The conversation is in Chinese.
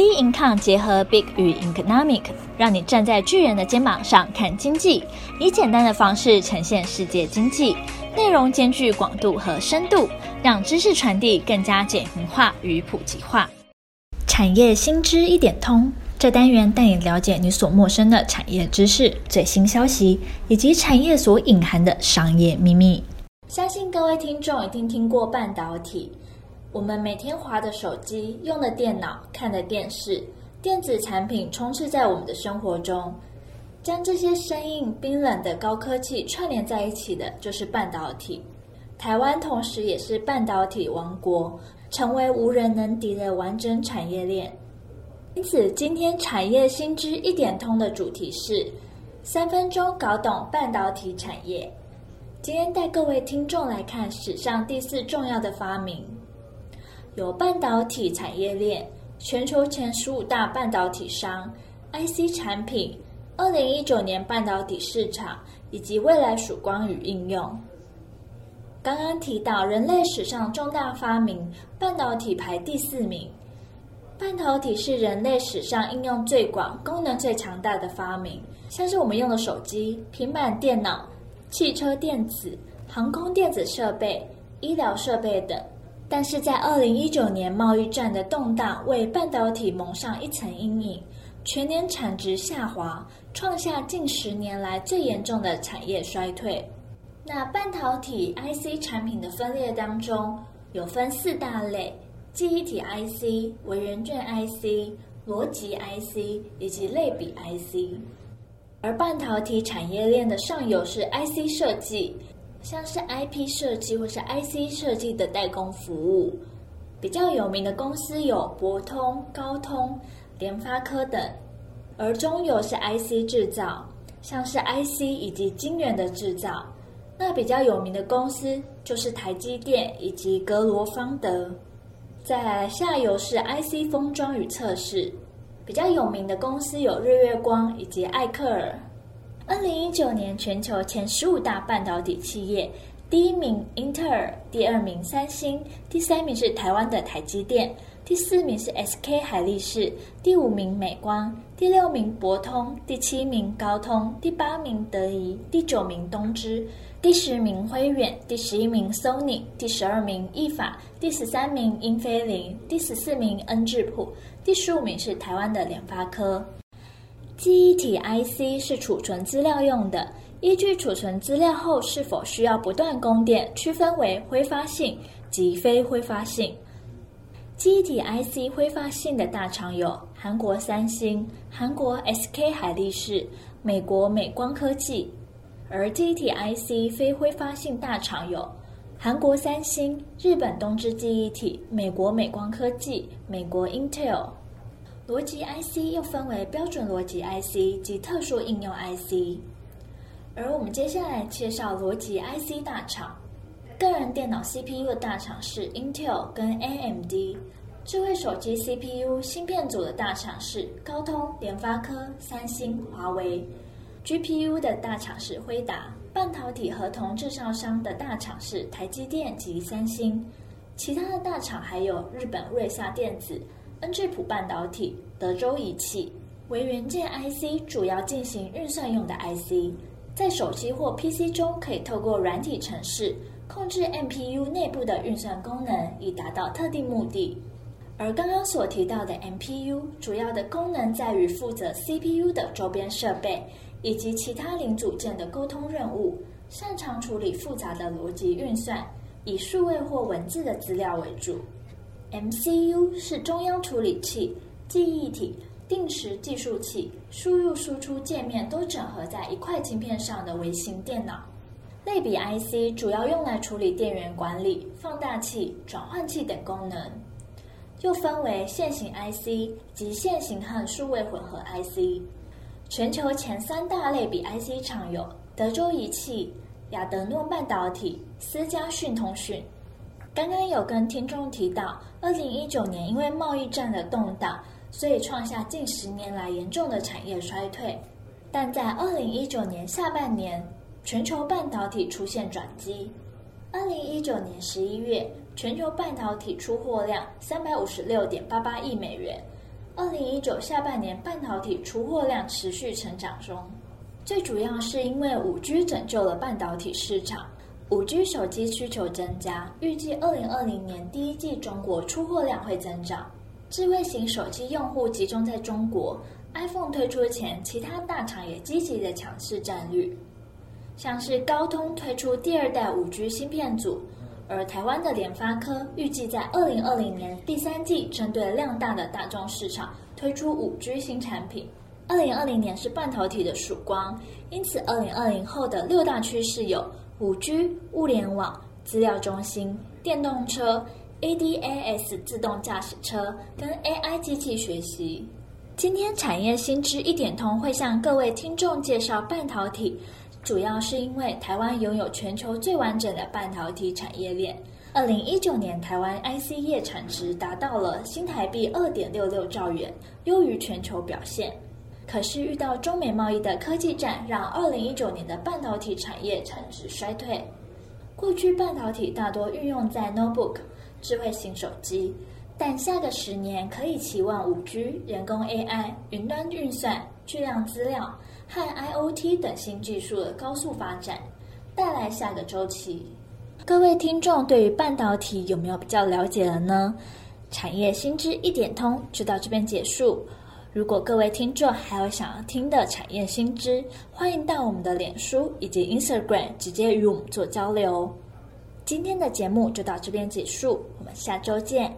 B Income 结合 Big 与 Economic，让你站在巨人的肩膀上看经济，以简单的方式呈现世界经济，内容兼具广度和深度，让知识传递更加简明化与普及化。产业新知一点通，这单元带你了解你所陌生的产业知识、最新消息，以及产业所隐含的商业秘密。相信各位听众一定听过半导体。我们每天划的手机、用的电脑、看的电视，电子产品充斥在我们的生活中。将这些生硬、冰冷的高科技串联在一起的，就是半导体。台湾同时也是半导体王国，成为无人能敌的完整产业链。因此，今天产业新知一点通的主题是三分钟搞懂半导体产业。今天带各位听众来看史上第四重要的发明。有半导体产业链，全球前十五大半导体商，IC 产品，二零一九年半导体市场以及未来曙光与应用。刚刚提到人类史上重大发明，半导体排第四名。半导体是人类史上应用最广、功能最强大的发明，像是我们用的手机、平板电脑、汽车电子、航空电子设备、医疗设备等。但是在二零一九年，贸易战的动荡为半导体蒙上一层阴影，全年产值下滑，创下近十年来最严重的产业衰退。那半导体 IC 产品的分裂当中，有分四大类：记忆体 IC、微元件 IC、逻辑 IC 以及类比 IC。而半导体产业链的上游是 IC 设计。像是 IP 设计或是 IC 设计的代工服务，比较有名的公司有博通、高通、联发科等；而中游是 IC 制造，像是 IC 以及晶圆的制造。那比较有名的公司就是台积电以及格罗方德。再来下游是 IC 封装与测试，比较有名的公司有日月光以及艾克尔。二零一九年全球前十五大半导体企业，第一名英特尔，第二名三星，第三名是台湾的台积电，第四名是 SK 海力士，第五名美光，第六名博通，第七名高通，第八名德仪，第九名东芝，第十名辉远，第十一名 Sony，第十二名意法，第十三名英飞凌，第十四名恩智浦，第十五名是台湾的联发科。记忆体 IC 是储存资料用的，依据储存资料后是否需要不断供电，区分为挥发性及非挥发性。记忆体 IC 挥发性的大厂有韩国三星、韩国 SK 海力士、美国美光科技；而记忆体 IC 非挥发性大厂有韩国三星、日本东芝记忆体、美国美光科技、美国 Intel。逻辑 IC 又分为标准逻辑 IC 及特殊应用 IC，而我们接下来介绍逻辑 IC 大厂。个人电脑 CPU 的大厂是 Intel 跟 AMD，智慧手机 CPU 芯片组的大厂是高通、联发科、三星、华为。GPU 的大厂是辉达，半导体合同制造商的大厂是台积电及三星。其他的大厂还有日本瑞萨电子。恩智浦半导体、德州仪器、为元件 IC 主要进行运算用的 IC，在手机或 PC 中可以透过软体程式控制 MPU 内部的运算功能，以达到特定目的。而刚刚所提到的 MPU 主要的功能在于负责 CPU 的周边设备以及其他零组件的沟通任务，擅长处理复杂的逻辑运算，以数位或文字的资料为主。MCU 是中央处理器、记忆体、定时计数器、输入输出界面都整合在一块芯片上的微型电脑。类比 IC 主要用来处理电源管理、放大器、转换器等功能。又分为线型 IC 及线型和数位混合 IC。全球前三大类比 IC 厂有德州仪器、亚德诺半导体、思佳讯通讯。刚刚有跟听众提到，二零一九年因为贸易战的动荡，所以创下近十年来严重的产业衰退。但在二零一九年下半年，全球半导体出现转机。二零一九年十一月，全球半导体出货量三百五十六点八八亿美元；二零一九下半年半导体出货量持续成长中，最主要是因为五 G 拯救了半导体市场。五 G 手机需求增加，预计二零二零年第一季中国出货量会增长。智慧型手机用户集中在中国，iPhone 推出前，其他大厂也积极的抢市占率。像是高通推出第二代五 G 芯片组。而台湾的联发科预计在二零二零年第三季针对量大的大众市场推出五 G 新产品。二零二零年是半导体的曙光，因此二零二零后的六大趋势有五 G、物联网、资料中心、电动车、ADAS 自动驾驶车跟 AI 机器学习。今天产业新知一点通会向各位听众介绍半导体。主要是因为台湾拥有全球最完整的半导体产业链。二零一九年，台湾 IC 业产值达到了新台币二点六六兆元，优于全球表现。可是遇到中美贸易的科技战，让二零一九年的半导体产业产值衰退。过去半导体大多运用在 notebook 智慧型手机，但下个十年可以期望五 G、人工 AI、云端运算、巨量资料。和 IoT 等新技术的高速发展，带来下个周期。各位听众对于半导体有没有比较了解了呢？产业新知一点通就到这边结束。如果各位听众还有想要听的产业新知，欢迎到我们的脸书以及 Instagram 直接与我们做交流。今天的节目就到这边结束，我们下周见。